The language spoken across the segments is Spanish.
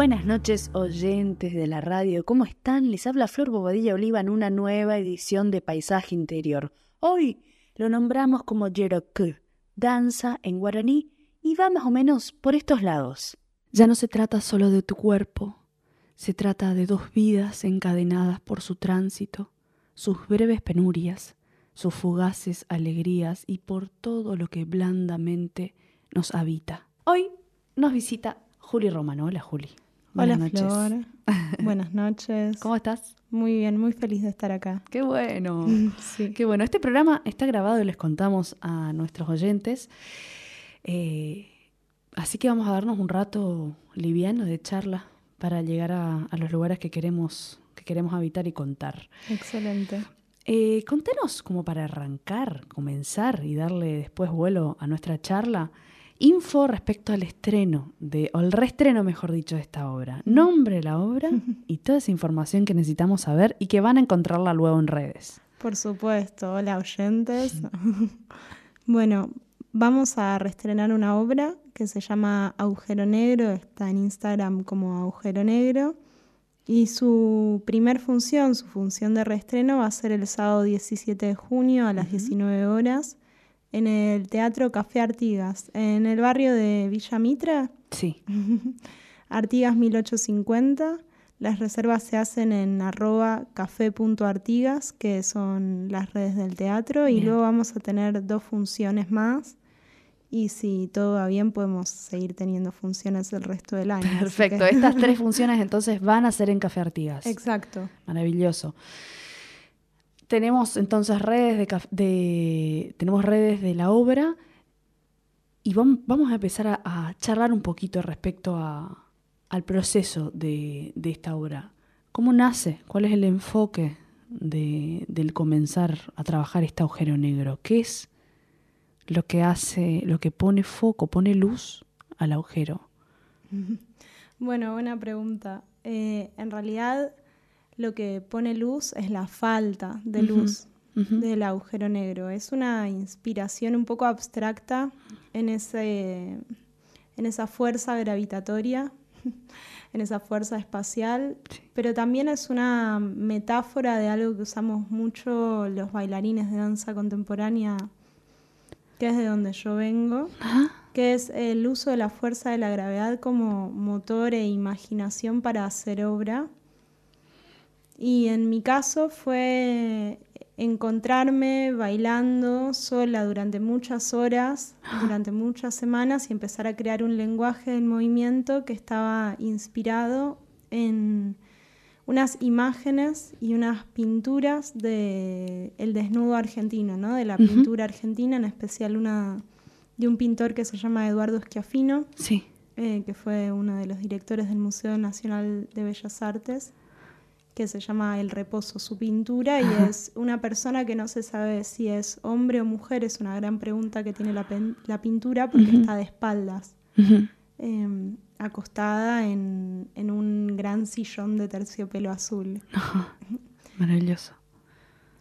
Buenas noches oyentes de la radio, ¿cómo están? Les habla Flor Bobadilla Oliva en una nueva edición de Paisaje Interior. Hoy lo nombramos como Yeroku, danza en guaraní, y va más o menos por estos lados. Ya no se trata solo de tu cuerpo, se trata de dos vidas encadenadas por su tránsito, sus breves penurias, sus fugaces alegrías y por todo lo que blandamente nos habita. Hoy nos visita Juli Romano. Hola, Juli. Hola, Flor. Buenas noches. ¿Cómo estás? Muy bien, muy feliz de estar acá. Qué bueno. Sí. Qué bueno. Este programa está grabado y les contamos a nuestros oyentes. Eh, así que vamos a darnos un rato liviano de charla para llegar a, a los lugares que queremos, que queremos habitar y contar. Excelente. Eh, contenos, como para arrancar, comenzar y darle después vuelo a nuestra charla, info respecto al estreno, de, o el reestreno, mejor dicho, de esta obra. Nombre de la obra y toda esa información que necesitamos saber y que van a encontrarla luego en redes. Por supuesto. Hola, oyentes. bueno, vamos a reestrenar una obra que se llama Agujero Negro. Está en Instagram como Agujero Negro. Y su primer función, su función de reestreno, va a ser el sábado 17 de junio a las 19 horas en el Teatro Café Artigas, en el barrio de Villa Mitra. Sí. Artigas 1850. Las reservas se hacen en arroba café.artigas, que son las redes del teatro, y Bien. luego vamos a tener dos funciones más. Y si todo va bien, podemos seguir teniendo funciones el resto del año. Perfecto. que- Estas tres funciones entonces van a ser en Café Artigas. Exacto. Maravilloso. Tenemos entonces redes de, de- tenemos redes de la obra y vam- vamos a empezar a, charlar un poquito respecto al proceso de, esta obra. ¿Cómo nace? ¿Cuál es el enfoque de- del comenzar a trabajar este agujero negro? ¿Qué es lo que hace, lo que pone foco, pone luz al agujero? Bueno, buena pregunta. Eh, en realidad, lo que pone luz es la falta de luz del agujero negro. Es una inspiración un poco abstracta en, ese, en esa fuerza gravitatoria, en esa fuerza espacial, pero también es una metáfora de algo que usamos mucho los bailarines de danza contemporánea, que es de donde yo vengo Ah, que es el uso de la fuerza de la gravedad como motor e imaginación para hacer obra. Y en mi caso fue encontrarme bailando sola durante muchas horas, durante muchas semanas y empezar a crear un lenguaje del movimiento que estaba inspirado en unas imágenes y unas pinturas de el desnudo argentino, ¿no? De la pintura argentina, en especial una de un pintor que se llama Eduardo Schiaffino, sí. eh, que fue uno de los directores del Museo Nacional de Bellas Artes, que se llama El Reposo, su pintura, y es una persona que no se sabe si es hombre o mujer, es una gran pregunta que tiene la, la pintura porque está de espaldas, eh, acostada en, en un gran sillón de terciopelo azul. Maravilloso.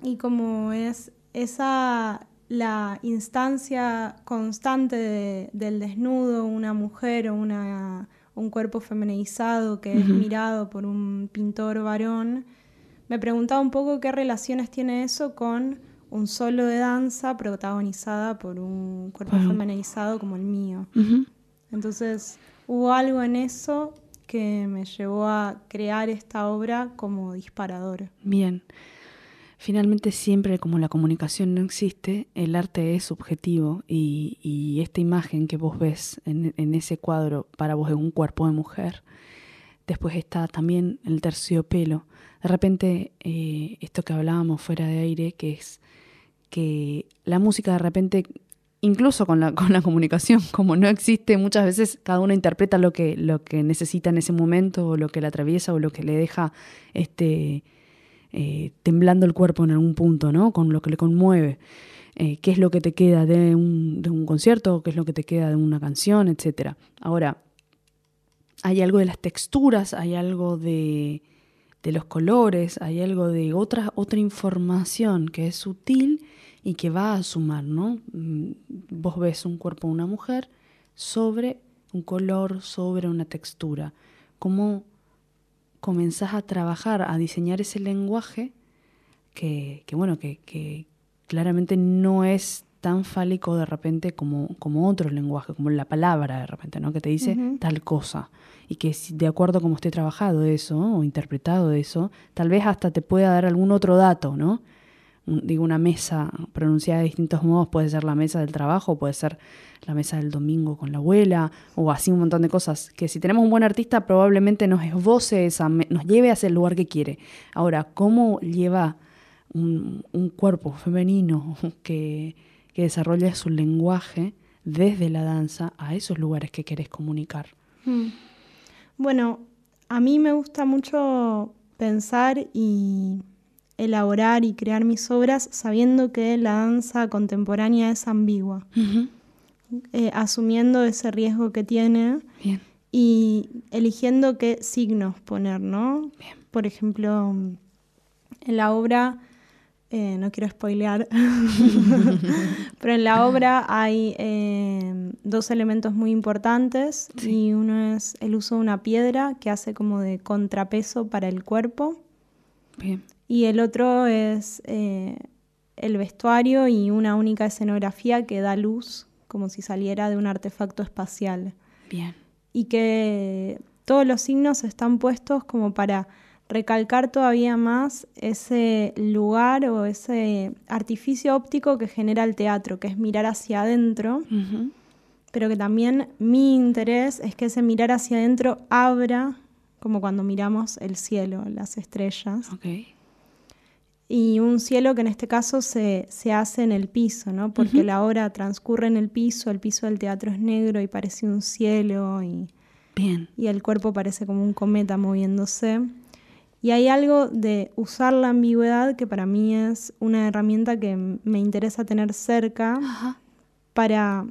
Y como es esa la instancia constante de- del desnudo, una mujer o una, un cuerpo feminizado que es mirado por un pintor varón, me preguntaba un poco qué relaciones tiene eso con un solo de danza protagonizada por un cuerpo un- feminizado como el mío. Entonces hubo algo en eso que me llevó a crear esta obra como disparador. Bien. Finalmente siempre como la comunicación no existe, el arte es subjetivo y, esta imagen que vos ves en, en ese cuadro para vos es un cuerpo de mujer. Después está también el terciopelo. De repente, eh, esto que hablábamos fuera de aire, que es que la música de repente, incluso con la, con la comunicación, como no existe, muchas veces cada uno interpreta lo que, lo que necesita en ese momento, o lo que le atraviesa, o lo que le deja este eh, temblando el cuerpo en algún punto, ¿no? Con lo que le conmueve. Eh, qué es lo que te queda de un, concierto, qué es lo que te queda de una canción, etc. Ahora, hay algo de las texturas, hay algo de, de los colores, hay algo de otra, otra información que es sutil y que va a sumar, ¿no? Mm, vos ves un cuerpo de una mujer sobre un color, sobre una textura. ¿Cómo comenzás a trabajar, a diseñar ese lenguaje que, que bueno, que, que, claramente no es tan fálico de repente como, como otro lenguaje, como la palabra de repente, ¿no? Que te dice tal cosa. Y que de acuerdo a cómo esté trabajado eso o interpretado eso, tal vez hasta te pueda dar algún otro dato, ¿no? Digo, una mesa pronunciada de distintos modos, puede ser la mesa del trabajo, puede ser la mesa del domingo con la abuela, o así un montón de cosas, que si tenemos un buen artista probablemente nos esboce esa, nos lleve hacia el lugar que quiere. Ahora, ¿cómo lleva un, cuerpo femenino que, que desarrolla su lenguaje desde la danza a esos lugares que querés comunicar? Hmm. Bueno, a mí me gusta mucho pensar y elaborar y crear mis obras sabiendo que la danza contemporánea es ambigua, eh, asumiendo ese riesgo que tiene y eligiendo qué signos poner, ¿no? Por ejemplo, en la obra, eh, no quiero spoilear, pero en la obra hay eh, dos elementos muy importantes y uno es el uso de una piedra que hace como de contrapeso para el cuerpo. Bien y el otro es eh, el vestuario y una única escenografía que da luz como si saliera de un artefacto espacial. Bien. Y que todos los signos están puestos como para recalcar todavía más ese lugar o ese artificio óptico que genera el teatro, que es mirar hacia adentro, pero que también mi interés es que ese mirar hacia adentro abra, como cuando miramos el cielo, las estrellas. Okay y un cielo que en este caso se, hace en el piso, ¿no? Porque la obra transcurre en el piso, el piso del teatro es negro y parece un cielo y, Bien. y el cuerpo parece como un cometa moviéndose. Y hay algo de usar la ambigüedad que para mí es una herramienta que me interesa tener cerca para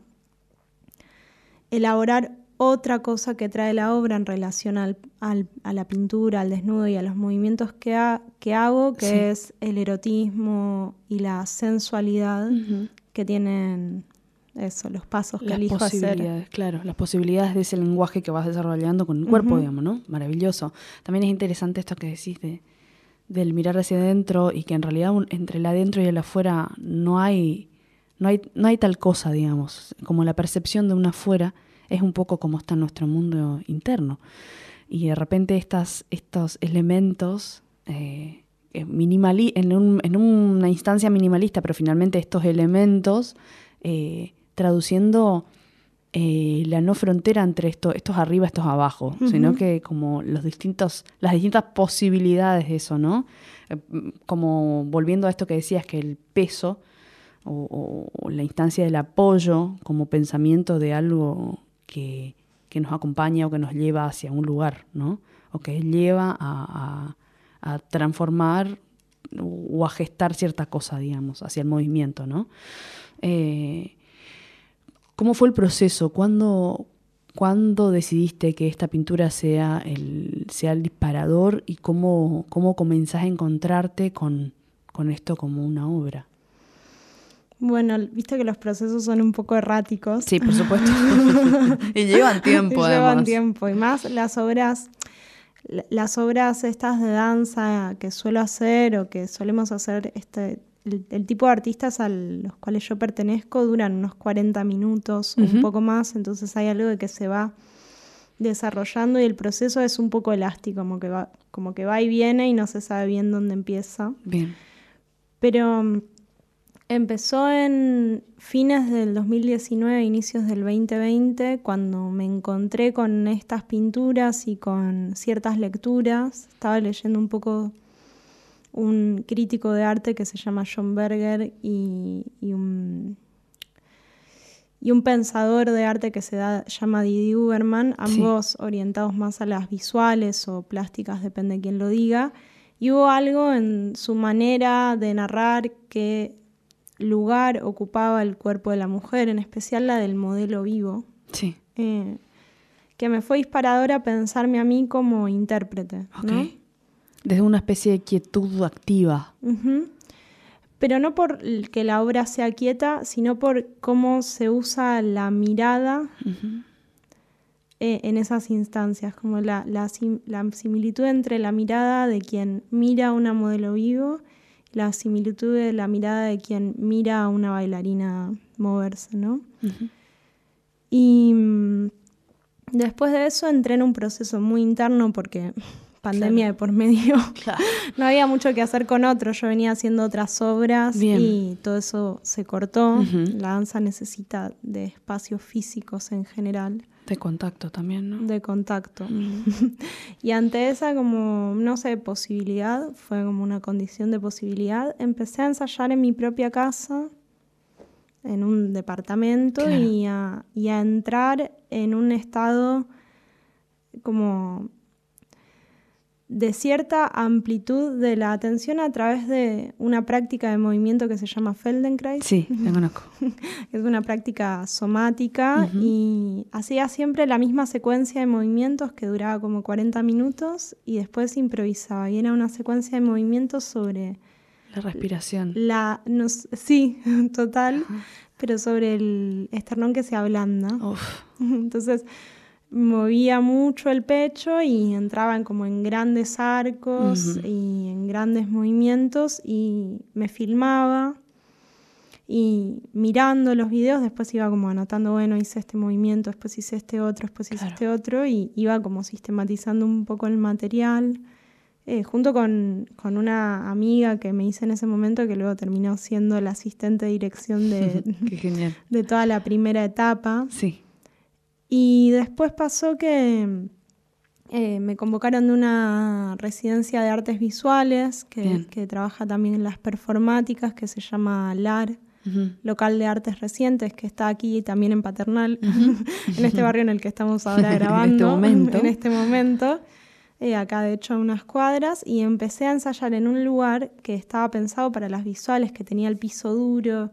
elaborar otra cosa que trae la obra en relación al, a la pintura, al desnudo y a los movimientos que, que hago, que es el erotismo y la sensualidad que tienen eso, los pasos que las elijo posibilidades, Claro, las posibilidades de ese lenguaje que vas desarrollando con el cuerpo, digamos, ¿no? Maravilloso. También es interesante esto que decís de, del mirar hacia adentro y que en realidad entre el adentro y el afuera no hay, no hay, no hay tal cosa, digamos, como la percepción de una afuera es un poco como está nuestro mundo interno. Y de repente estas, estos elementos, eh, en, una instancia minimalista, pero finalmente estos elementos, eh, traduciendo eh, la no frontera entre esto, estos arriba, estos abajo, sino que como los distintos, las distintas posibilidades de eso, ¿no? como volviendo a esto que decías, que el peso o, la instancia del apoyo como pensamiento de algo que, nos acompaña o que nos lleva hacia un lugar, ¿no? O que lleva a, transformar o a gestar cierta cosa, digamos, hacia el movimiento, ¿no? Eh, ¿Cómo fue el proceso? ¿Cuándo, ¿Cuándo, decidiste que esta pintura sea el, sea el disparador y cómo, cómo comenzás a encontrarte con, con esto como una obra? Bueno, viste que los procesos son un poco erráticos. Sí, por supuesto. y llevan tiempo, y Llevan tiempo. Y más las obras, las obras estas de danza que suelo hacer o que solemos hacer, este, el, tipo de artistas a los cuales yo pertenezco duran unos 40 minutos o un poco más, entonces hay algo de que se va desarrollando y el proceso es un poco elástico, como que va, como que va y viene y no se sabe bien dónde empieza. Bien. Pero Empezó en fines del 2019, inicios del 2020, cuando me encontré con estas pinturas y con ciertas lecturas. Estaba leyendo un poco un crítico de arte que se llama John Berger y, un, y un pensador de arte que se da, llama Didi Uberman, ambos orientados más a las visuales o plásticas, depende de quién lo diga Y hubo algo en su manera de narrar qué lugar ocupaba el cuerpo de la mujer, en especial la del modelo vivo. Sí. Eh, que me fue disparadora pensarme a mí como intérprete. ¿no? Desde una especie de quietud activa. Pero no por que la obra sea quieta, sino por cómo se usa la mirada eh, en esas instancias, como la, la, similitud entre la mirada de quien mira a una modelo vivo la similitud de la mirada de quien mira a una bailarina moverse, ¿no? Y mm, después de eso entré en un proceso muy interno porque pandemia de por medio. no había mucho que hacer con otros. Yo venía haciendo otras obras y todo eso se cortó. La danza necesita de espacios físicos en general. De contacto también, ¿no? De contacto. y ante esa como, no sé, posibilidad, fue como una condición de posibilidad, empecé a ensayar en mi propia casa, en un departamento, y, a, y a entrar en un estado como de cierta amplitud de la atención a través de una práctica de movimiento que se llama Feldenkrais. Sí, la conozco. es una práctica somática y hacía siempre la misma secuencia de movimientos que duraba como 40 minutos y después improvisaba. Y era una secuencia de movimientos sobre... La respiración. La, sí, total, pero sobre el esternón que se ablanda. Entonces movía mucho el pecho y entraban como en grandes arcos y en grandes movimientos y me filmaba y mirando los videos después iba como anotando, bueno, hice este movimiento, después hice este otro, después hice este otro y iba como sistematizando un poco el material. Eh, junto con, una amiga que me hice en ese momento, que luego terminó siendo la asistente de dirección de, de toda la primera etapa. Sí. Y después pasó que eh, me convocaron de una residencia de artes visuales que, trabaja también en las performáticas, que se llama LAR, Local de Artes Recientes, que está aquí también en Paternal, en este barrio en el que estamos ahora grabando. en este momento. En este momento. Eh, acá de hecho unas cuadras, y empecé a ensayar en un lugar que estaba pensado para las visuales, que tenía el piso duro,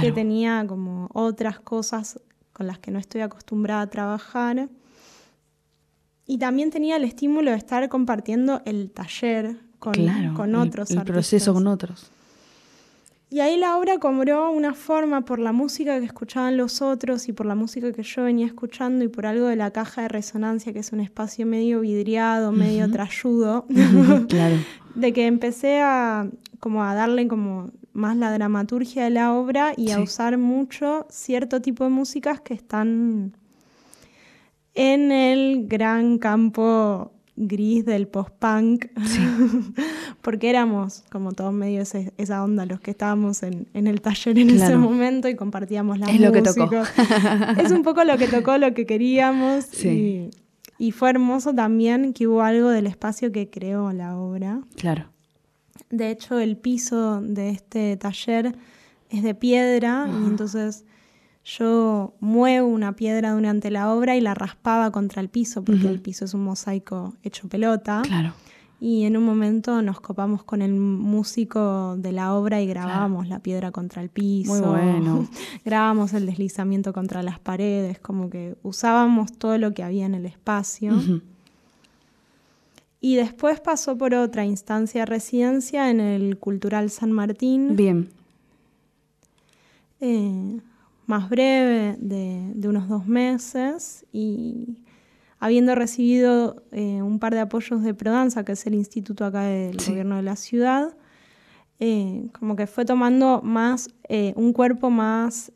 que tenía como otras cosas con las que no estoy acostumbrada a trabajar. Y también tenía el estímulo de estar compartiendo el taller con, con otros. El, el proceso con otros. Y ahí la obra cobró una forma por la música que escuchaban los otros y por la música que yo venía escuchando y por algo de la caja de resonancia, que es un espacio medio vidriado, medio trayudo. claro. De que empecé a como a darle como más la dramaturgia de la obra y a usar mucho cierto tipo de músicas que están en el gran campo gris del post-punk, porque éramos como todos medio esa onda los que estábamos en, el taller en ese momento y compartíamos la es lo que tocó. es un poco lo que tocó, lo que queríamos y, y fue hermoso también que hubo algo del espacio que creó la obra. Claro. De hecho, el piso de este taller es de piedra y entonces yo muevo una piedra durante la obra y la raspaba contra el piso porque el piso es un mosaico hecho pelota. Claro. Y en un momento nos copamos con el músico de la obra y grabábamos la piedra contra el piso. Muy bueno. grabábamos el deslizamiento contra las paredes, como que usábamos todo lo que había en el espacio. Y después pasó por otra instancia de residencia en el Cultural San Martín. Bien. Eh, más breve, de, unos dos meses, y habiendo recibido eh, un par de apoyos de Prodanza, que es el instituto acá del gobierno de la ciudad, eh, como que fue tomando más, un cuerpo más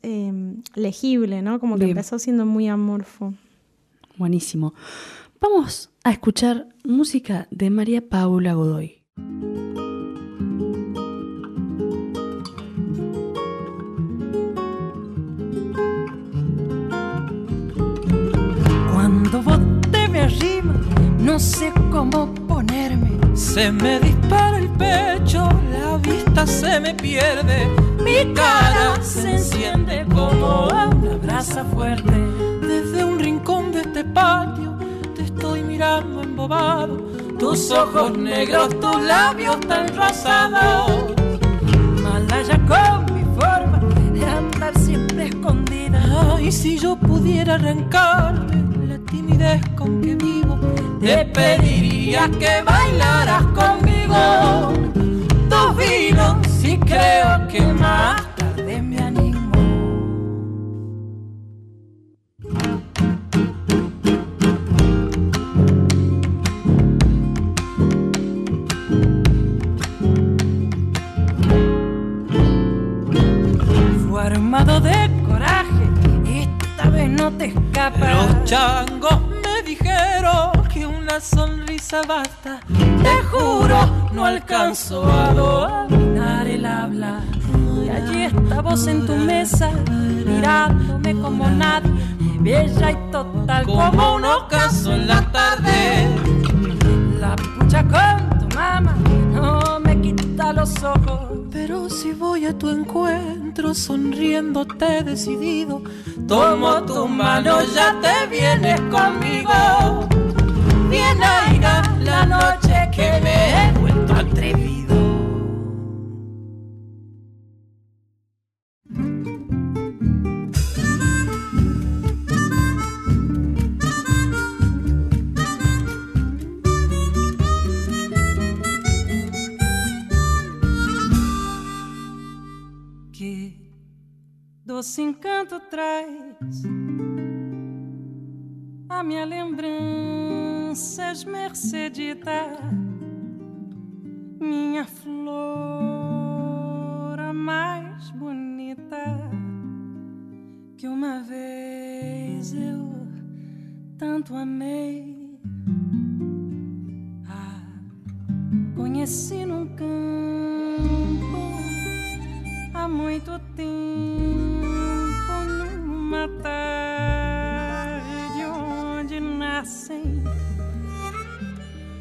legible, ¿no? Como que empezó siendo muy amorfo. Buenísimo. Vamos a escuchar música de María Paula Godoy. Cuando vos te me arriba, no sé cómo ponerme. Se me dispara el pecho, la vista se me pierde, mi cara se enciende como una brasa fuerte. Desde un rincón de este patio mirando embobado tus ojos negros, tus labios tan rosados. Malaya con mi forma de andar siempre escondida. Ay, si yo pudiera arrancarme la timidez con que vivo, te pediría que bailaras conmigo. Tus vinos, si creo que más changos me dijeron que una sonrisa basta. Te juro, no alcanzo a dominar el habla. Y allí estabas en tu mesa, mirándome como nada, bella y total como un ocaso en la tarde. La pucha con tu mamá no me quita los ojos. Pero si voy a tu encuentro sonriéndote decidido, tomo tu mano, ya te vienes conmigo. Bien aiga la noche que me he vuelto atrevido. Doce encanto traz. A minha lembrança esmercedita, minha flor a mais bonita que uma vez eu tanto amei. Conheci num campo há muito tempo uma tarde onde nascem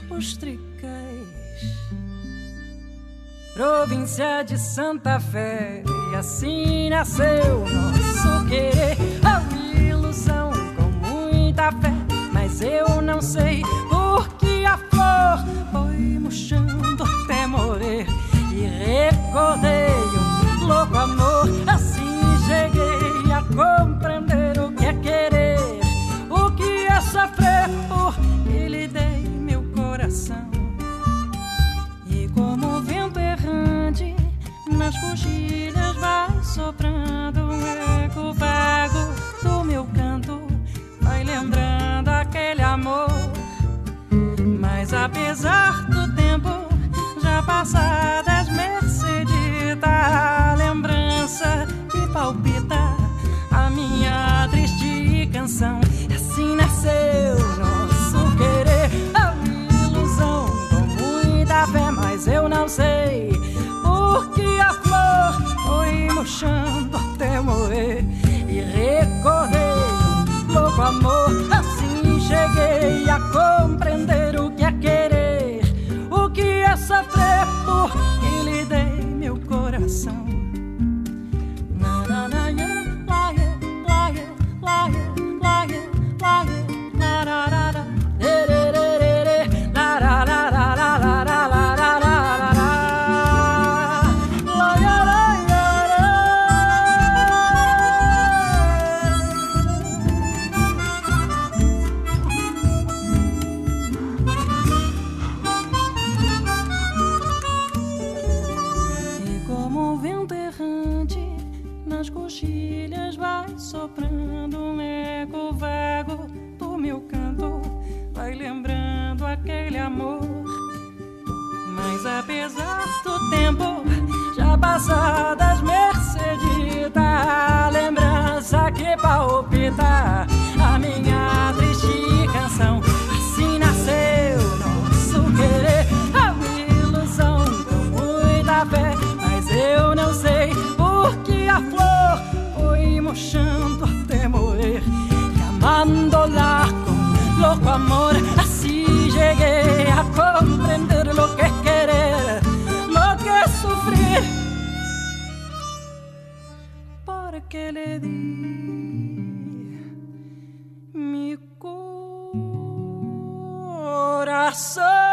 os tricais. Província de Santa Fé, e assim nasceu nosso querer. A ilusão com muita fé, mas eu não sei por que a flor foi murchando até morrer. E recordei um louco amor, assim compreender o que é querer, o que é sofrer, porque lhe dei meu coração. E como o vento errante nas coxilhas vai soprando um eco vago do meu canto, vai lembrando aquele amor. Mas apesar canção. Assim nasceu nosso querer, a ilusão com muita fé, mas eu não sei porque a flor foi murchando até morrer e recordei um louco amor. Assim cheguei a compreender o que é querer, o que é sofrer, porque que le di mi corazón.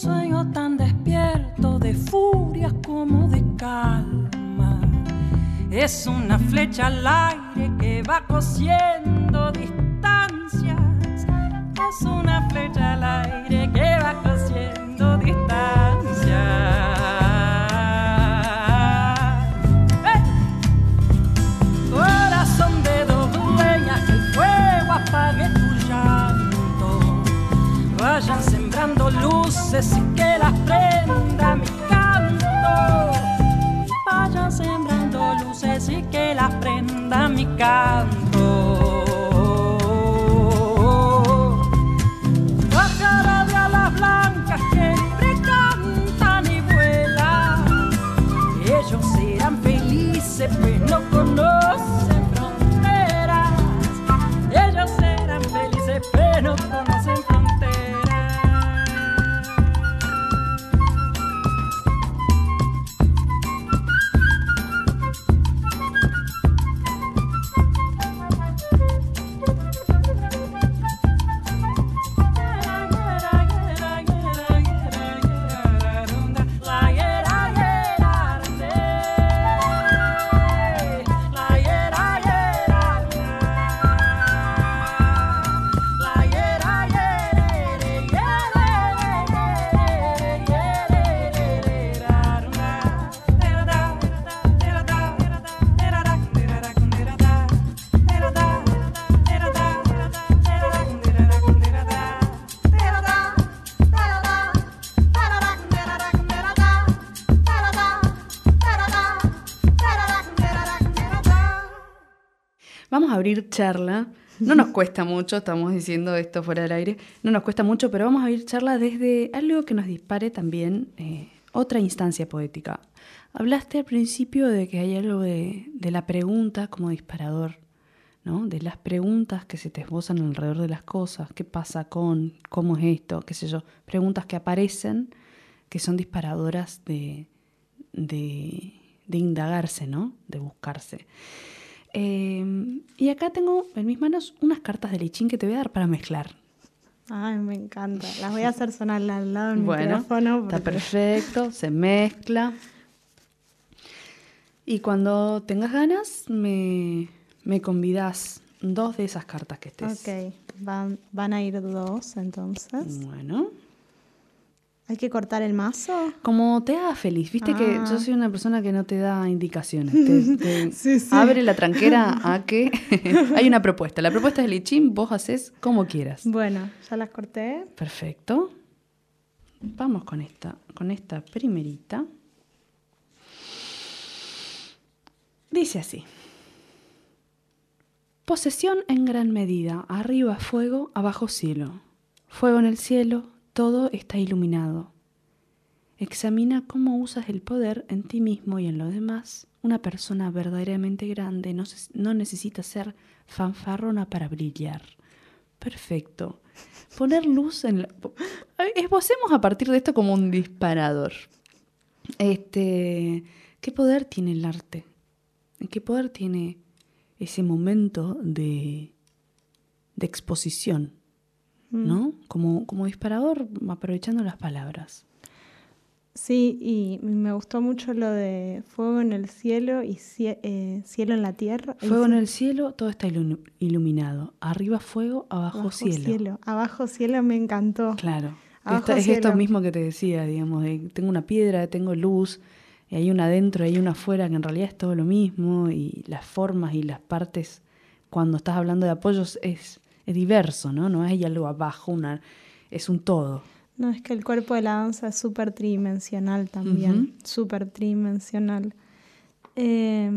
Sueño tan despierto de furias como de calma. Es una flecha al aire que va cosiendo distancias. Es una flecha al aire que va cosiendo distancias. Luces y que las prenda mi canto. Vayan sembrando luces y que las prenda mi canto. Vamos a abrir charla. No nos cuesta mucho, estamos diciendo esto fuera del aire, no nos cuesta mucho, pero vamos a abrir charla desde algo que nos dispare también eh, otra instancia poética. Hablaste al principio de que hay algo de, la pregunta como disparador, ¿no? De las preguntas que se te esbozan alrededor de las cosas, qué pasa con, cómo es esto, qué sé yo, preguntas que aparecen que son disparadoras de, de, de indagarse, ¿no? De buscarse. Eh, y acá tengo en mis manos unas cartas de lichín que te voy a dar para mezclar. Ay, me encanta. Las voy a hacer sonar al lado del Bueno, micrófono. está perfecto, se mezcla. Y cuando tengas ganas, me, me convidas dos de esas cartas que estés. Ok, van, van a ir dos entonces. Bueno, ¿Hay que cortar el mazo? como te haga feliz, viste que Ah. yo soy una persona que no te da indicaciones. Te, te Sí, sí. abre la tranquera a que hay una propuesta. La propuesta es lichín, vos haces como quieras. Bueno, ya las corté. Perfecto. Vamos con esta, con esta primerita. Dice así. Posesión en gran medida, arriba fuego, abajo cielo. Fuego en el cielo, todo está iluminado. Examina cómo usas el poder en ti mismo y en los demás. Una persona verdaderamente grande no, necesita ser fanfarrona para brillar. Perfecto. Poner luz en la... Esbocemos a partir de esto como un disparador. Este, ¿Qué poder tiene el arte? ¿Qué poder tiene ese momento de, de exposición? ¿No? Como, como disparador, aprovechando las palabras. Sí, y me gustó mucho lo de fuego en el cielo y eh, cielo en la tierra. Fuego en el cielo, todo está iluminado. Arriba fuego, abajo, cielo. Abajo cielo me encantó. Claro. es esto mismo que te decía, digamos, tengo una piedra, tengo luz, y hay una adentro, hay una afuera, que en realidad es todo lo mismo, y las formas y las partes, cuando estás hablando de apoyos, es, es diverso, ¿no? No hay algo abajo, una, es un todo. No, es que el cuerpo de la danza es súper tridimensional también, súper tridimensional. Eh,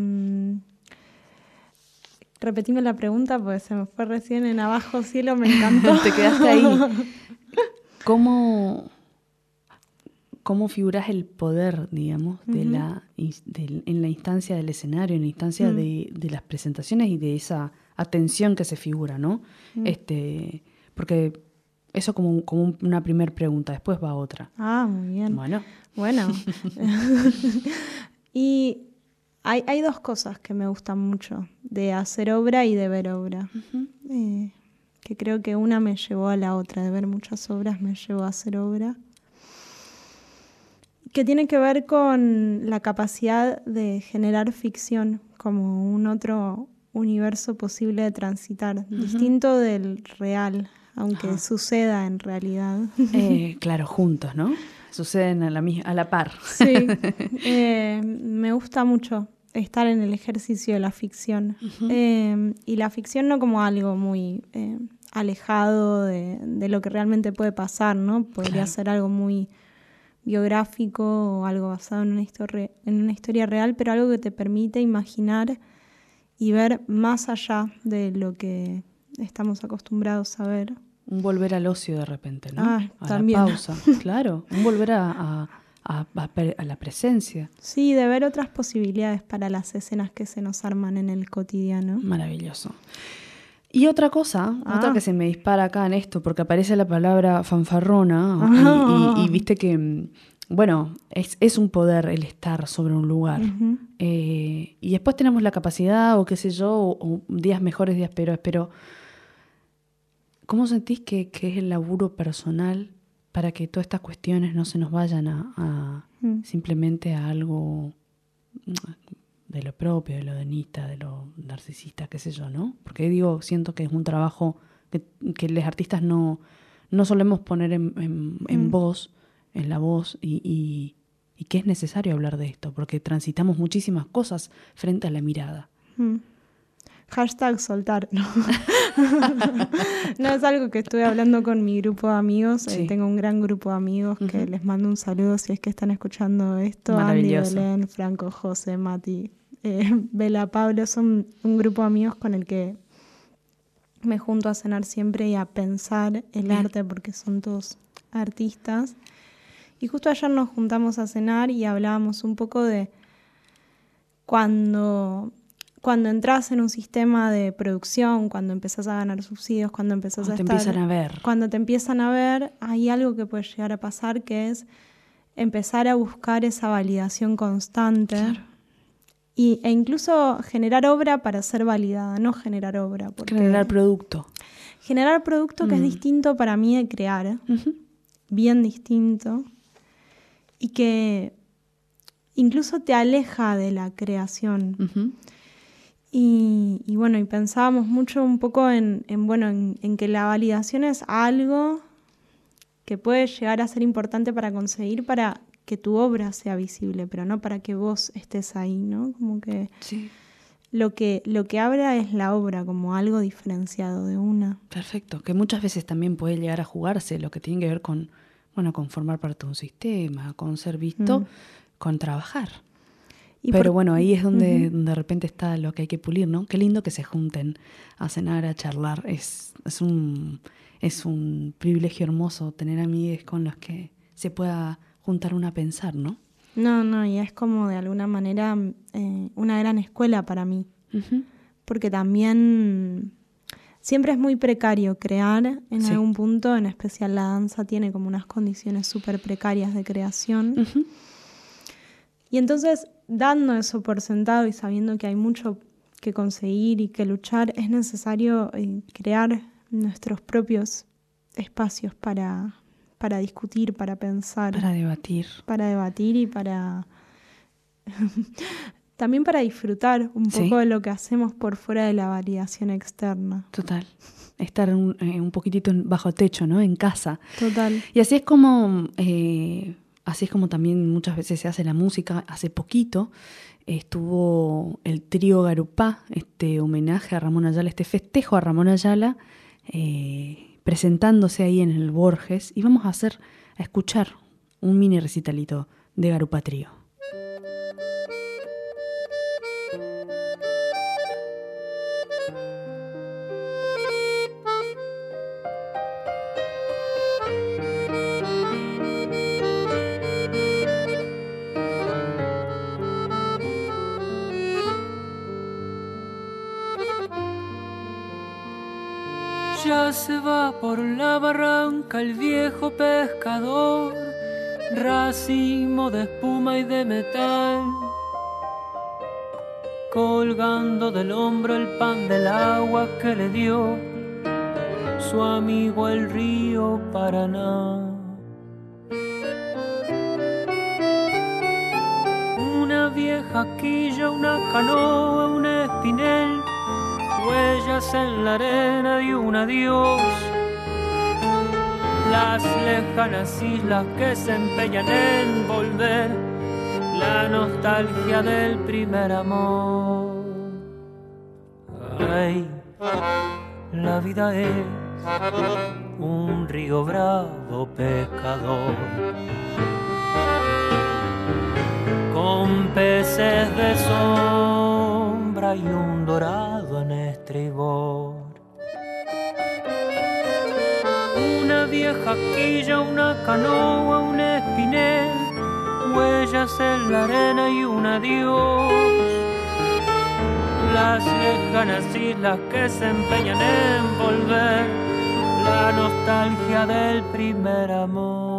repetime la pregunta porque se me fue recién en abajo cielo, me encantó. Te quedaste ahí. ¿Cómo, cómo figuras el poder, digamos, de la, en la instancia del escenario, en la instancia de, las presentaciones y de esa atención que se figura, ¿no? Mm. Este, porque eso como, como una primera pregunta, después va otra. Ah, muy bien. Bueno. Bueno. y hay, hay, dos cosas que me gustan mucho, de hacer obra y de ver obra. Eh, que creo que una me llevó a la otra, de ver muchas obras me llevó a hacer obra. Que tiene que ver con la capacidad de generar ficción como un otro universo posible de transitar, distinto del real, aunque suceda en realidad. Eh, claro, juntos, ¿no? Suceden a la, a la par. Sí, eh, me gusta mucho estar en el ejercicio de la ficción. Eh, y la ficción no como algo muy alejado de, lo que realmente puede pasar, ¿no? Podría ser algo muy biográfico o algo basado en una, historia, en una historia real, pero algo que te permite imaginar y ver más allá de lo que estamos acostumbrados a ver. Un volver al ocio de repente, ¿no? Ah, a también. la pausa, claro. Un volver a, a, la presencia. Sí, de ver otras posibilidades para las escenas que se nos arman en el cotidiano. Maravilloso. Y otra cosa, otra ah. que se me dispara acá en esto, porque aparece la palabra fanfarrona y, viste que, bueno, es, es, un poder el estar sobre un lugar. Eh, y después tenemos la capacidad, o qué sé yo, o, días mejores, días peores, pero ¿cómo sentís que, es el laburo personal para que todas estas cuestiones no se nos vayan a, mm. simplemente a algo de lo propio, de lo denista, de lo narcisista, qué sé yo, ¿no? Porque digo, siento que es un trabajo que, que los artistas no, no solemos poner en, en, mm. voz, en la voz, y, y, que es necesario hablar de esto, porque transitamos muchísimas cosas frente a la mirada. Mm. Hashtag soltar, ¿no? no es algo que estuve hablando con mi grupo de amigos. Eh, tengo un gran grupo de amigos que les mando un saludo si es que están escuchando esto. Andy, Belén, Franco, José, Mati, eh, Bela, Pablo, son un grupo de amigos con el que me junto a cenar siempre y a pensar el arte porque son todos artistas. Y justo ayer nos juntamos a cenar y hablábamos un poco de cuando, cuando entras en un sistema de producción, cuando empezás a ganar subsidios, cuando empezás a te estar, empiezan a ver. Cuando te empiezan a ver, hay algo que puede llegar a pasar que es empezar a buscar esa validación constante e incluso generar obra para ser validada, no generar obra. generar producto. Generar producto que es mm. distinto para mí de crear, bien distinto, y que incluso te aleja de la creación. y, bueno, y pensábamos mucho un poco en, bueno, en, que la validación es algo que puede llegar a ser importante para conseguir para que tu obra sea visible, pero no para que vos estés ahí, ¿no? Como que lo que lo que habla es la obra como algo diferenciado de una. Perfecto, que muchas veces también puede llegar a jugarse lo que tiene que ver con bueno, con formar parte de un sistema, con ser visto, mm. con trabajar. Pero bueno, ahí es donde de repente está lo que hay que pulir, ¿no? Qué lindo que se junten a cenar, a charlar. Es, es, un, es un privilegio hermoso tener amigos con los que se pueda juntar una a pensar, ¿no? No, no, y es como de alguna manera eh, una gran escuela para mí. Porque también siempre es muy precario crear en algún punto, en especial la danza tiene como unas condiciones súper precarias de creación. Y entonces, dando eso por sentado y sabiendo que hay mucho que conseguir y que luchar, es necesario eh, crear nuestros propios espacios para, para discutir, para pensar. Para debatir. Para debatir y para... También para disfrutar un poco de lo que hacemos por fuera de la validación externa. Total. Estar un, eh, un poquitito bajo techo, ¿no? En casa. Total. Y así es como, eh, así es como también muchas veces se hace la música. Hace poquito estuvo el trío Garupá, este homenaje a Ramón Ayala, este festejo a Ramón Ayala, eh, presentándose ahí en el Borges. Y vamos a hacer, a escuchar un mini recitalito de Garupá Trío. Por la barranca el viejo pescador, racimo de espuma y de metal, colgando del hombro el pan del agua que le dio su amigo el río Paraná. Una vieja quilla, una canoa, un espinel huellas en la arena y un adiós. Las lejanas islas que se empeñan en volver, la nostalgia del primer amor. Ay, la vida es un río bravo pescador con peces de sombra y un dorado en estribor. Vieja quilla, una canoa, un espinel, huellas en la arena y un adiós. Las lejanas islas que se empeñan en volver, la nostalgia del primer amor.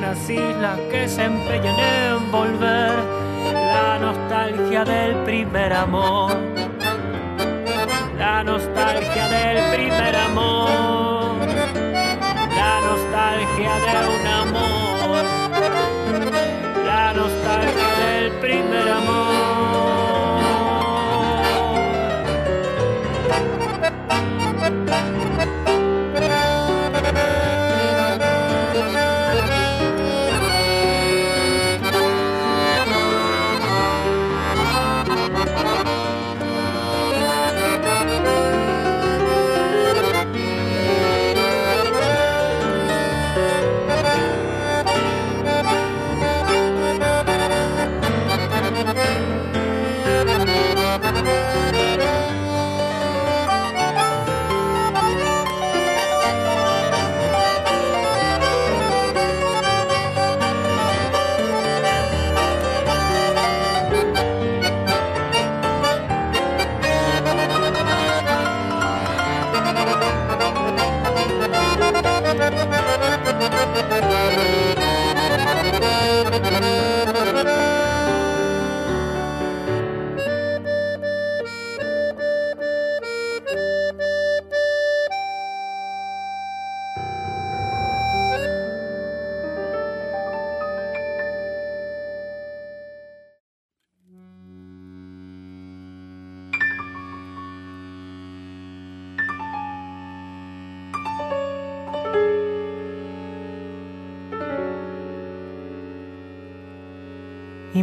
Lejanas islas que se empeñan en volver, la nostalgia del primer amor. La nostalgia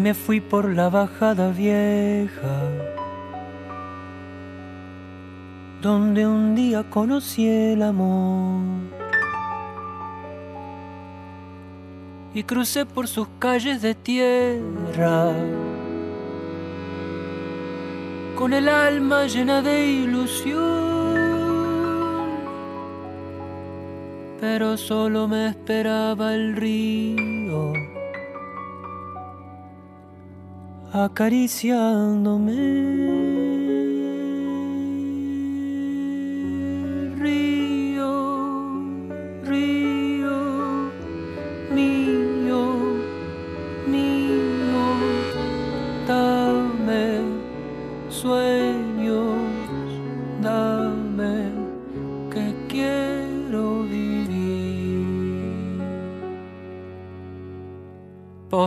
me fui por la bajada vieja, donde un día conocí el amor. Y crucé por sus calles de tierra, con el alma llena de ilusión. Pero solo me esperaba el río acariciándome.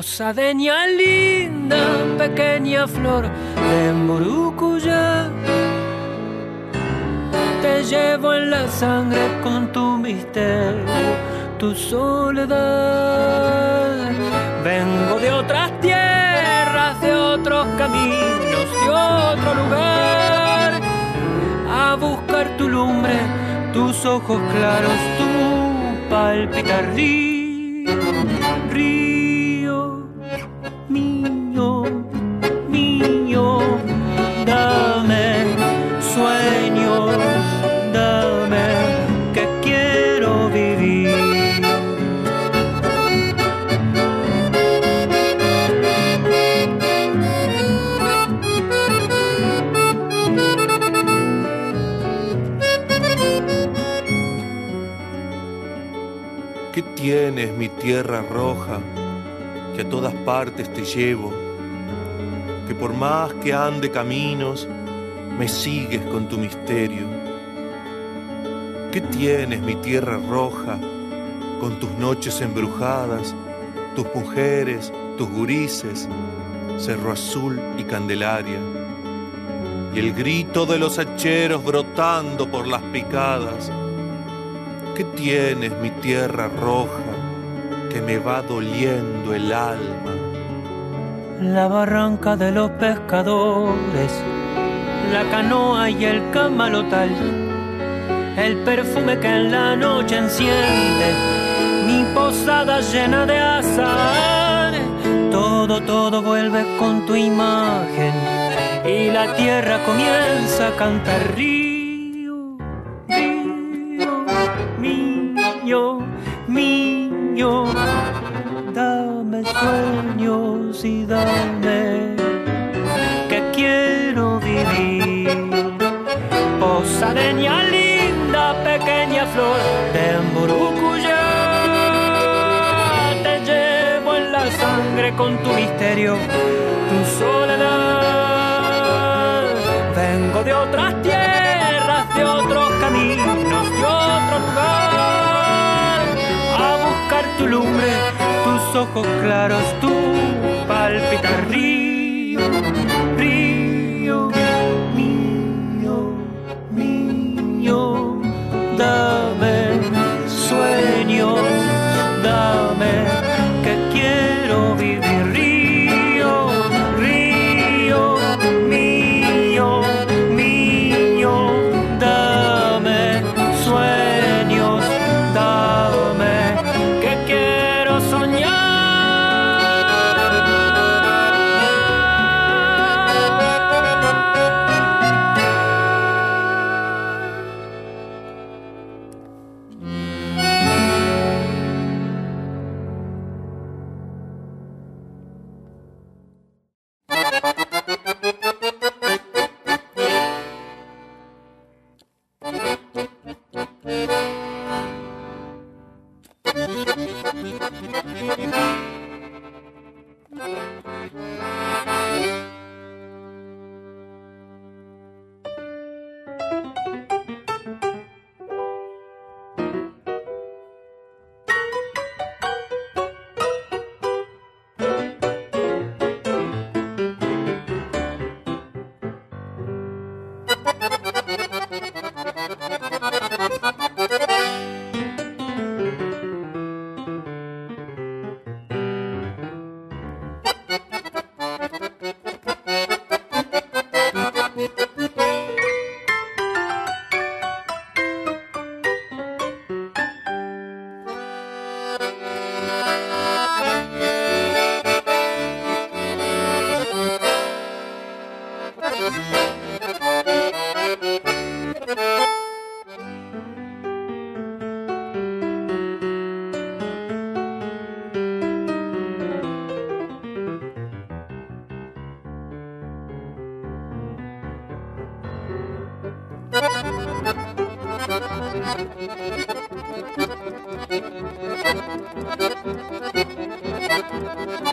Posadeña linda, pequeña flor de Murucuya. Te llevo en la sangre con tu misterio, tu soledad. Vengo de otras tierras, de otros caminos, de otro lugar, a buscar tu lumbre, tus ojos claros, tu palpitar ¿Qué tienes, mi tierra roja, que a todas partes te llevo? Que por más que ande caminos, me sigues con tu misterio. ¿Qué tienes, mi tierra roja, con tus noches embrujadas, tus mujeres, tus gurises, Cerro Azul y Candelaria? Y el grito de los hacheros brotando por las picadas. ¿Qué tienes, mi tierra roja, que me va doliendo el alma? La barranca de los pescadores, la canoa y el camalotal, el perfume que en la noche enciende mi posada llena de azar. Todo, todo vuelve con tu imagen y la tierra comienza a cantar que quiero vivir. Posadeña linda, pequeña flor de Mburucuyá. Te llevo en la sangre con tu misterio, tu soledad. Vengo de otras tierras, de otros caminos, de otro lugar. A buscar tu lumbre, tus ojos claros, tu palpitar río, río cabellera de betún y diente de palo santo, la boca como un quebranto y piel de piragua azul. Lamento de Urutaú, su voz es como una queja, el río trae la leyenda de algún perdido pacú. Pescador del río Bravo, canoero, canoero nacido entre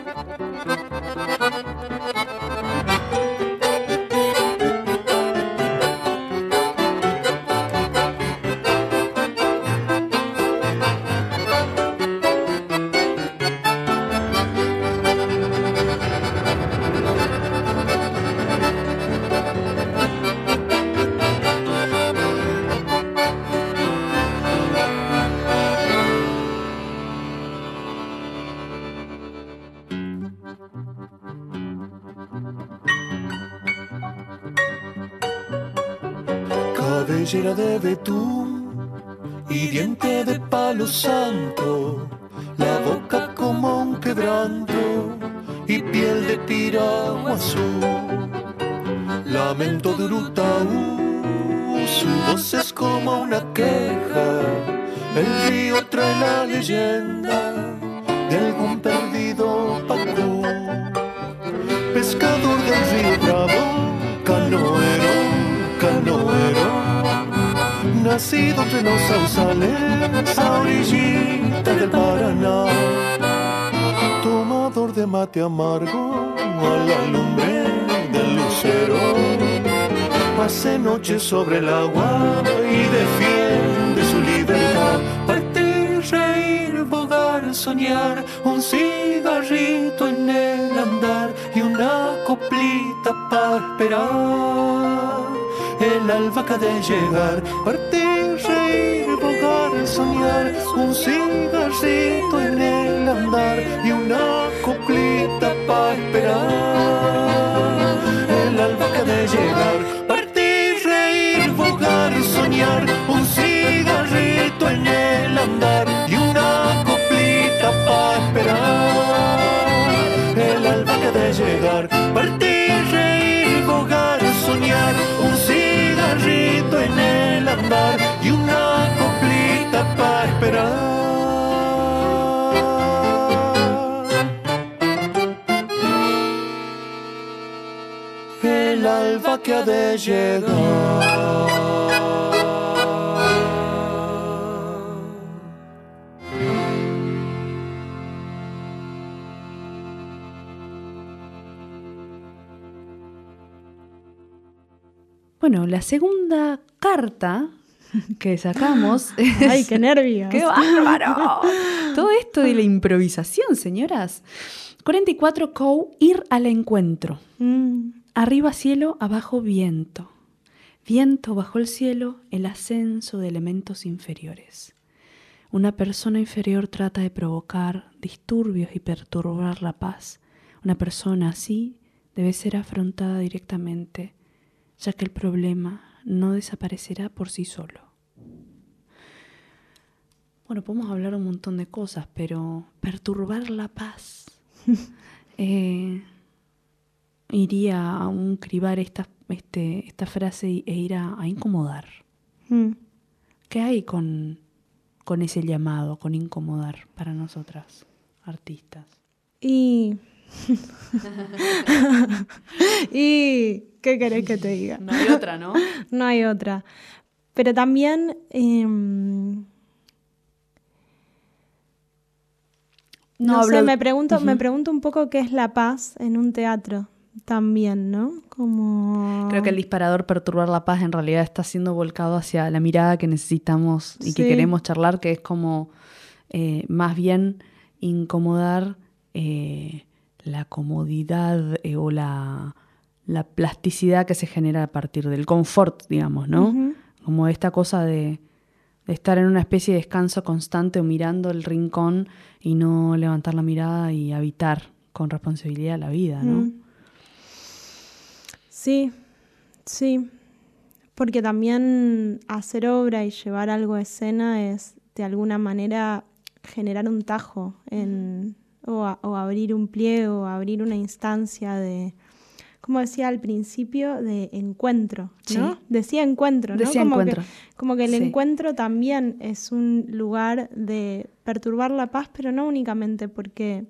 los sausales, a del Paraná. Tomador de mate amargo, a la lumbre del lucero. Pase noche sobre el agua y defiende su libertad. Partir, reír, bogar, soñar, un cigarrito en el andar y una coplita para esperar el alba de llegar, partir, reír, bogar, soñar, un cigarrito en el andar y una coplita para esperar. El alba que de llegar, que ha de llegar. Bueno, la segunda carta que sacamos es... Ay, qué nervios. ¡Qué bárbaro! Todo esto de la improvisación, señoras. 44 Cow, ir al encuentro. Mm, Arriba cielo, abajo viento. Viento bajo el cielo, el ascenso de elementos inferiores. Una persona inferior trata de provocar disturbios y perturbar la paz. Una persona así debe ser afrontada directamente, ya que el problema no desaparecerá por sí solo. Bueno, podemos hablar un montón de cosas, pero perturbar la paz eh, iría a un cribar esta, este, esta frase e ir a, a incomodar. mm. ¿Qué hay con, con ese llamado, con incomodar para nosotras, artistas? Y. y. ¿Qué querés que te diga? No hay otra, ¿no? No hay otra. Pero también. em, No no, sé, me pregunto, me pregunto un poco qué es la paz en un teatro también, ¿no? Como. Creo que el disparador perturbar la paz en realidad está siendo volcado hacia la mirada que necesitamos y que queremos charlar, que es como eh, más bien incomodar eh, la comodidad eh, o la, la plasticidad que se genera a partir del confort, digamos, ¿no? Como esta cosa de, de estar en una especie de descanso constante o mirando el rincón y no levantar la mirada y habitar con responsabilidad la vida, ¿no? Mm. Sí, sí. Porque también hacer obra y llevar algo a escena es de alguna manera generar un tajo en, o, a- o abrir un pliego, o abrir una instancia de, como decía al principio, de encuentro, ¿no? Sí. Decía encuentro, ¿no? Decía como encuentro. Que, como que el Sí. encuentro también es un lugar de perturbar la paz, pero no únicamente porque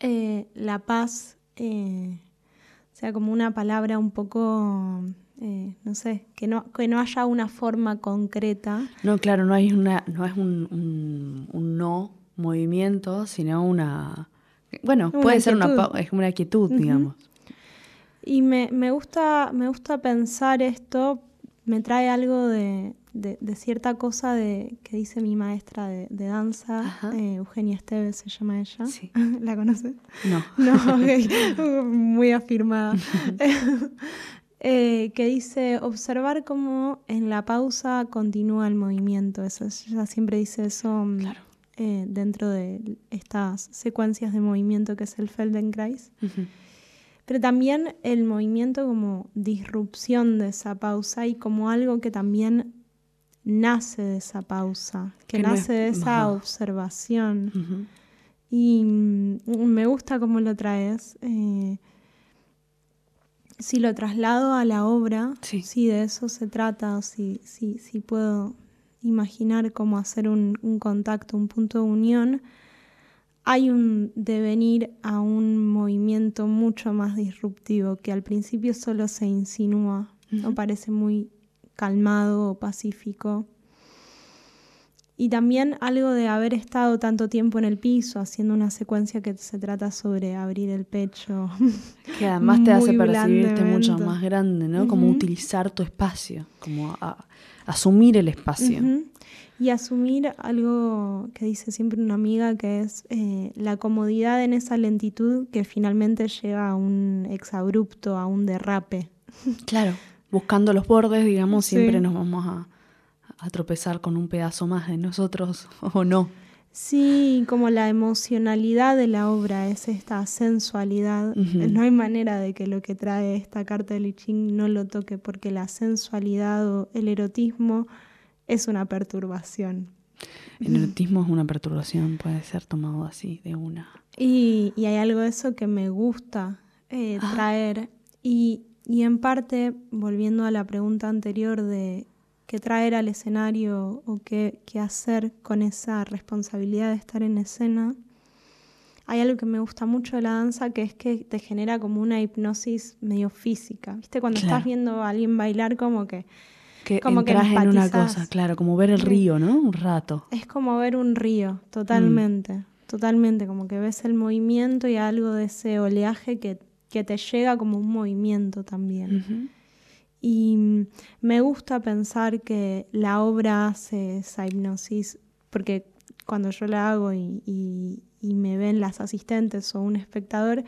eh, la paz eh, sea como una palabra un poco eh, no sé, que no, que no haya una forma concreta. No, claro, no, hay una, no es un, un, no movimiento, sino una... Bueno, puede ser una, es una quietud, digamos. Y me, me, gusta, me gusta pensar esto, me trae algo de, de, cierta cosa de, que dice mi maestra de, danza, eh, Eugenia Esteves se llama ella. ¿La conoces? No. No, muy afirmada. Eh, que dice observar cómo en la pausa continúa el movimiento. Eso, ella siempre dice eso mm, eh, dentro de estas secuencias de movimiento que es el Feldenkrais. Pero también el movimiento como disrupción de esa pausa y como algo que también nace de esa pausa, que, nace de esa observación. Y mm, me gusta cómo lo traes. Eh, si lo traslado a la obra, si de eso se trata, o si, si, si puedo imaginar cómo hacer un, un, contacto, un punto de unión, hay un devenir a un movimiento mucho más disruptivo que al principio solo se insinúa, no parece muy calmado o pacífico. Y también algo de haber estado tanto tiempo en el piso haciendo una secuencia que se trata sobre abrir el pecho. Que además te hace percibirte mucho más grande, ¿no? Como utilizar tu espacio, como asumir el espacio. Y asumir algo que dice siempre una amiga, que es eh, la comodidad en esa lentitud que finalmente lleva a un exabrupto, a un derrape. Claro buscando los bordes, digamos, siempre nos vamos a, tropezar con un pedazo más de nosotros o no. Sí, como la emocionalidad de la obra es esta sensualidad. No hay manera de que lo que trae esta carta de Liching no lo toque porque la sensualidad o el erotismo es una perturbación. El erotismo es una perturbación, puede ser tomado así, de una. Y, hay algo de eso que me gusta eh, ah. traer. Y y en parte, volviendo a la pregunta anterior de qué traer al escenario o qué, hacer con esa responsabilidad de estar en escena, hay algo que me gusta mucho de la danza que es que te genera como una hipnosis medio física. ¿Viste? Cuando estás viendo a alguien bailar como que... Que como que en una cosa, claro, como ver el río, ¿no? Un rato. Es como ver un río, totalmente, mm. totalmente, como que ves el movimiento y algo de ese oleaje que que te llega como un movimiento también. Y me gusta pensar que la obra hace esa hipnosis, porque cuando yo la hago y, me ven las asistentes o un espectador,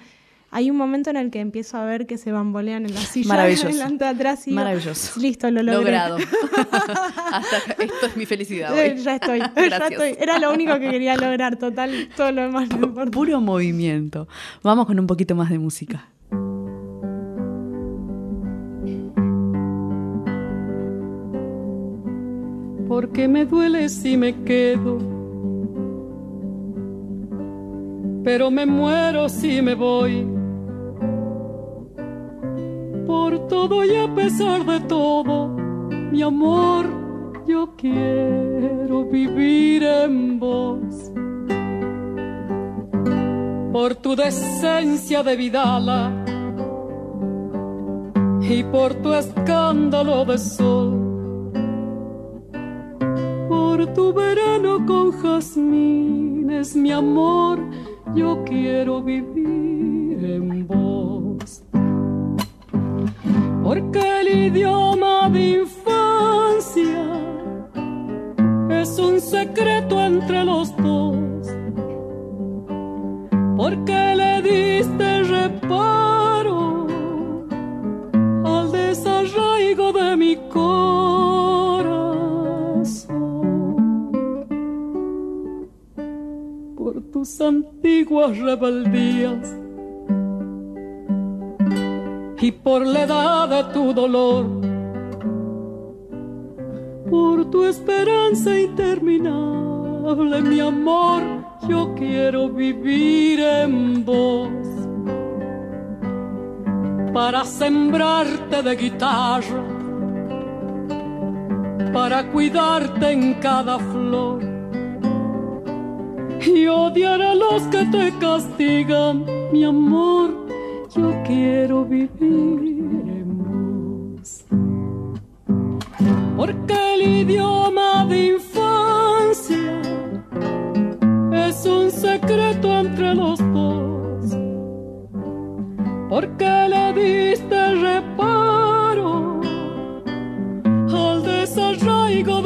hay un momento en el que empiezo a ver que se bambolean en la silla Maravilloso. adelante atrás y Maravilloso. listo, lo logré. Logrado. esto es mi felicidad Ya estoy, ya estoy. Era lo único que quería lograr, total, todo lo demás Puro movimiento. Vamos con un poquito más de música. Porque me duele si me quedo, pero me muero si me voy. Por todo y a pesar de todo, mi amor, yo quiero vivir en vos. Por tu decencia de vidala y por tu escándalo de sol tu verano con jazmines, mi amor, yo quiero vivir en vos. Porque el idioma de infancia es un secreto entre los dos. Porque le diste reparo tus antiguas rebeldías. Y por la edad de tu dolor, por tu esperanza interminable, mi amor, yo quiero vivir en vos. Para sembrarte de guitarra, para cuidarte en cada flor y odiar a los que te castigan, mi amor. Yo quiero vivir en vos. porque el idioma de infancia es un secreto entre los dos, porque le diste reparo al desarraigo de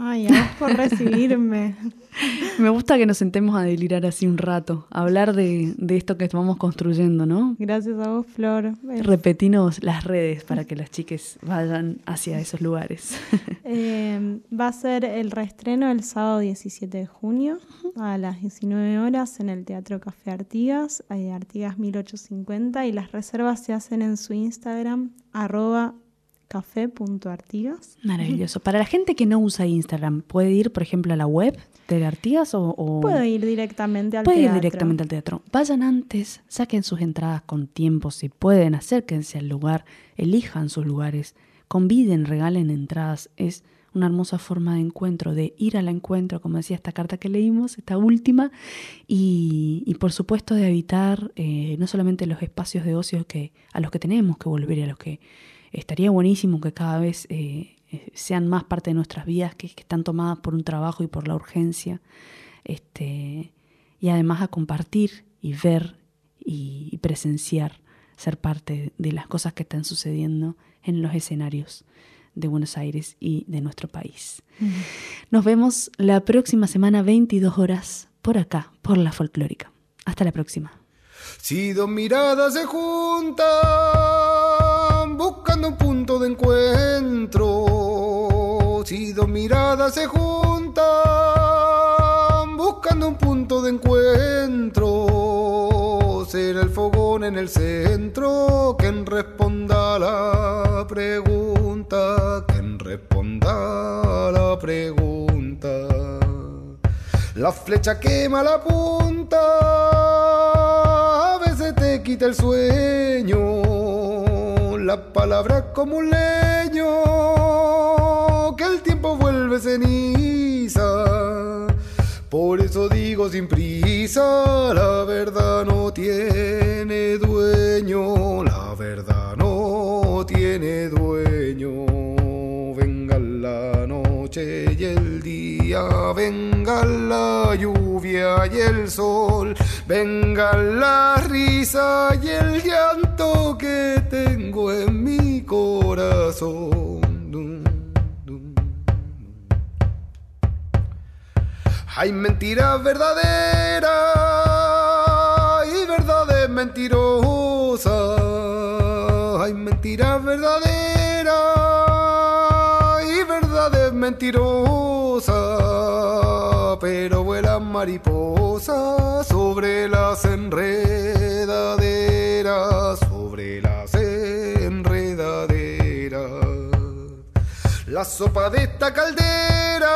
Ay, gracias por recibirme. Me gusta que nos sentemos a delirar así un rato, a hablar de, de esto que estamos construyendo, ¿no? Gracias a vos, Flor. Repetinos las redes para que las chiques vayan hacia esos lugares. Eh, va a ser el reestreno el sábado 17 de junio a las 19 horas en el Teatro Café Artigas, hay Artigas 1850 y las reservas se hacen en su Instagram arroba café.artigas. Maravilloso. Para la gente que no usa Instagram, ¿puede ir, por ejemplo, a la web de Artigas o...? o- Puedo ir directamente al Puede ir teatro. directamente al teatro. Vayan antes, saquen sus entradas con tiempo, si pueden, acérquense al lugar, elijan sus lugares, conviden, regalen entradas. Es una hermosa forma de encuentro, de ir al encuentro, como decía esta carta que leímos, esta última, y, y por supuesto de habitar eh, no solamente los espacios de ocio que, a los que tenemos que volver y a los que estaría buenísimo que cada vez eh, eh, sean más parte de nuestras vidas, que, que están tomadas por un trabajo y por la urgencia, este, y además a compartir y ver y, y presenciar, ser parte de las cosas que están sucediendo en los escenarios de Buenos Aires y de nuestro país. Nos vemos la próxima semana, 22 horas, por acá, por la folclórica. Hasta la próxima. Si dos miradas se juntan buscando un punto de encuentro, si dos miradas se juntan buscando un punto de encuentro, será el fogón en el centro quien responda a la pregunta, quien responda a la pregunta. La flecha quema la punta, a veces te quita el sueño. La palabra como un leño, que el tiempo vuelve ceniza. Por eso digo sin prisa, la verdad no tiene dueño, la verdad no tiene dueño. Venga la noche y el día, venga la lluvia y el sol, venga la risa y el llanto que tengo en mi corazón. Hay mentiras verdaderas y verdades mentirosas. Hay mentiras verdaderas verdades mentirosas. Pero vuelan mariposas sobre las enredaderas, sobre las enredaderas. La sopa de esta caldera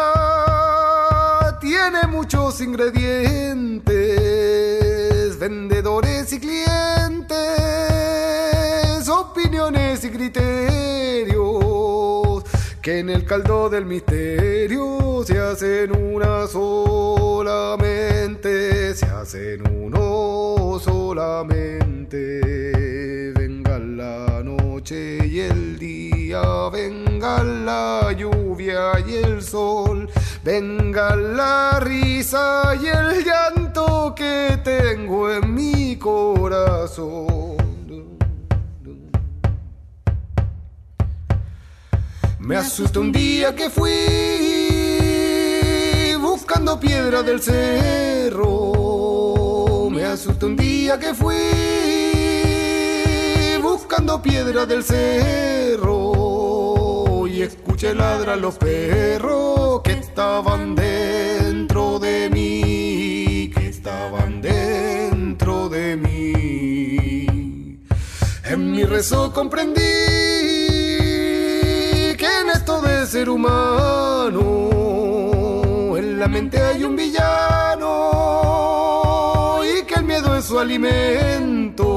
tiene muchos ingredientes, vendedores y clientes, opiniones y criterios, que en el caldo del misterio se hacen una solamente, se hacen uno solamente. Venga la noche y el día, venga la lluvia y el sol, venga la risa y el llanto que tengo en mi corazón. Me asusta un día que fui buscando piedra del cerro. Me asusta un día que fui buscando piedra del cerro. Y escuché ladrar los perros que estaban dentro de mí, que estaban dentro de mí. mi rezo comprendí que en esto de ser humano, en la mente hay un villano y que el miedo es su alimento.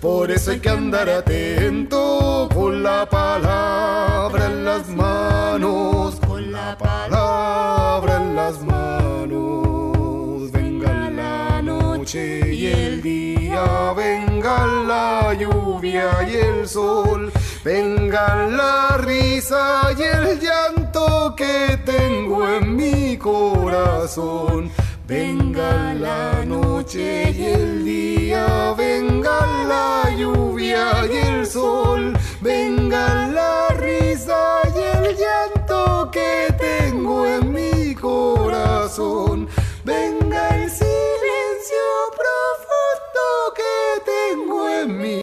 Por eso hay que andar atento con la palabra en las manos, con la palabra en las manos. Venga la noche y el día, venga la lluvia y el sol, Vengan la risa y el llanto que tengo en mi corazón. Venga la noche y el día, venga la lluvia y el sol, venga la risa y el llanto que tengo en mi corazón, venga el silencio profundo que tengo en mi corazón.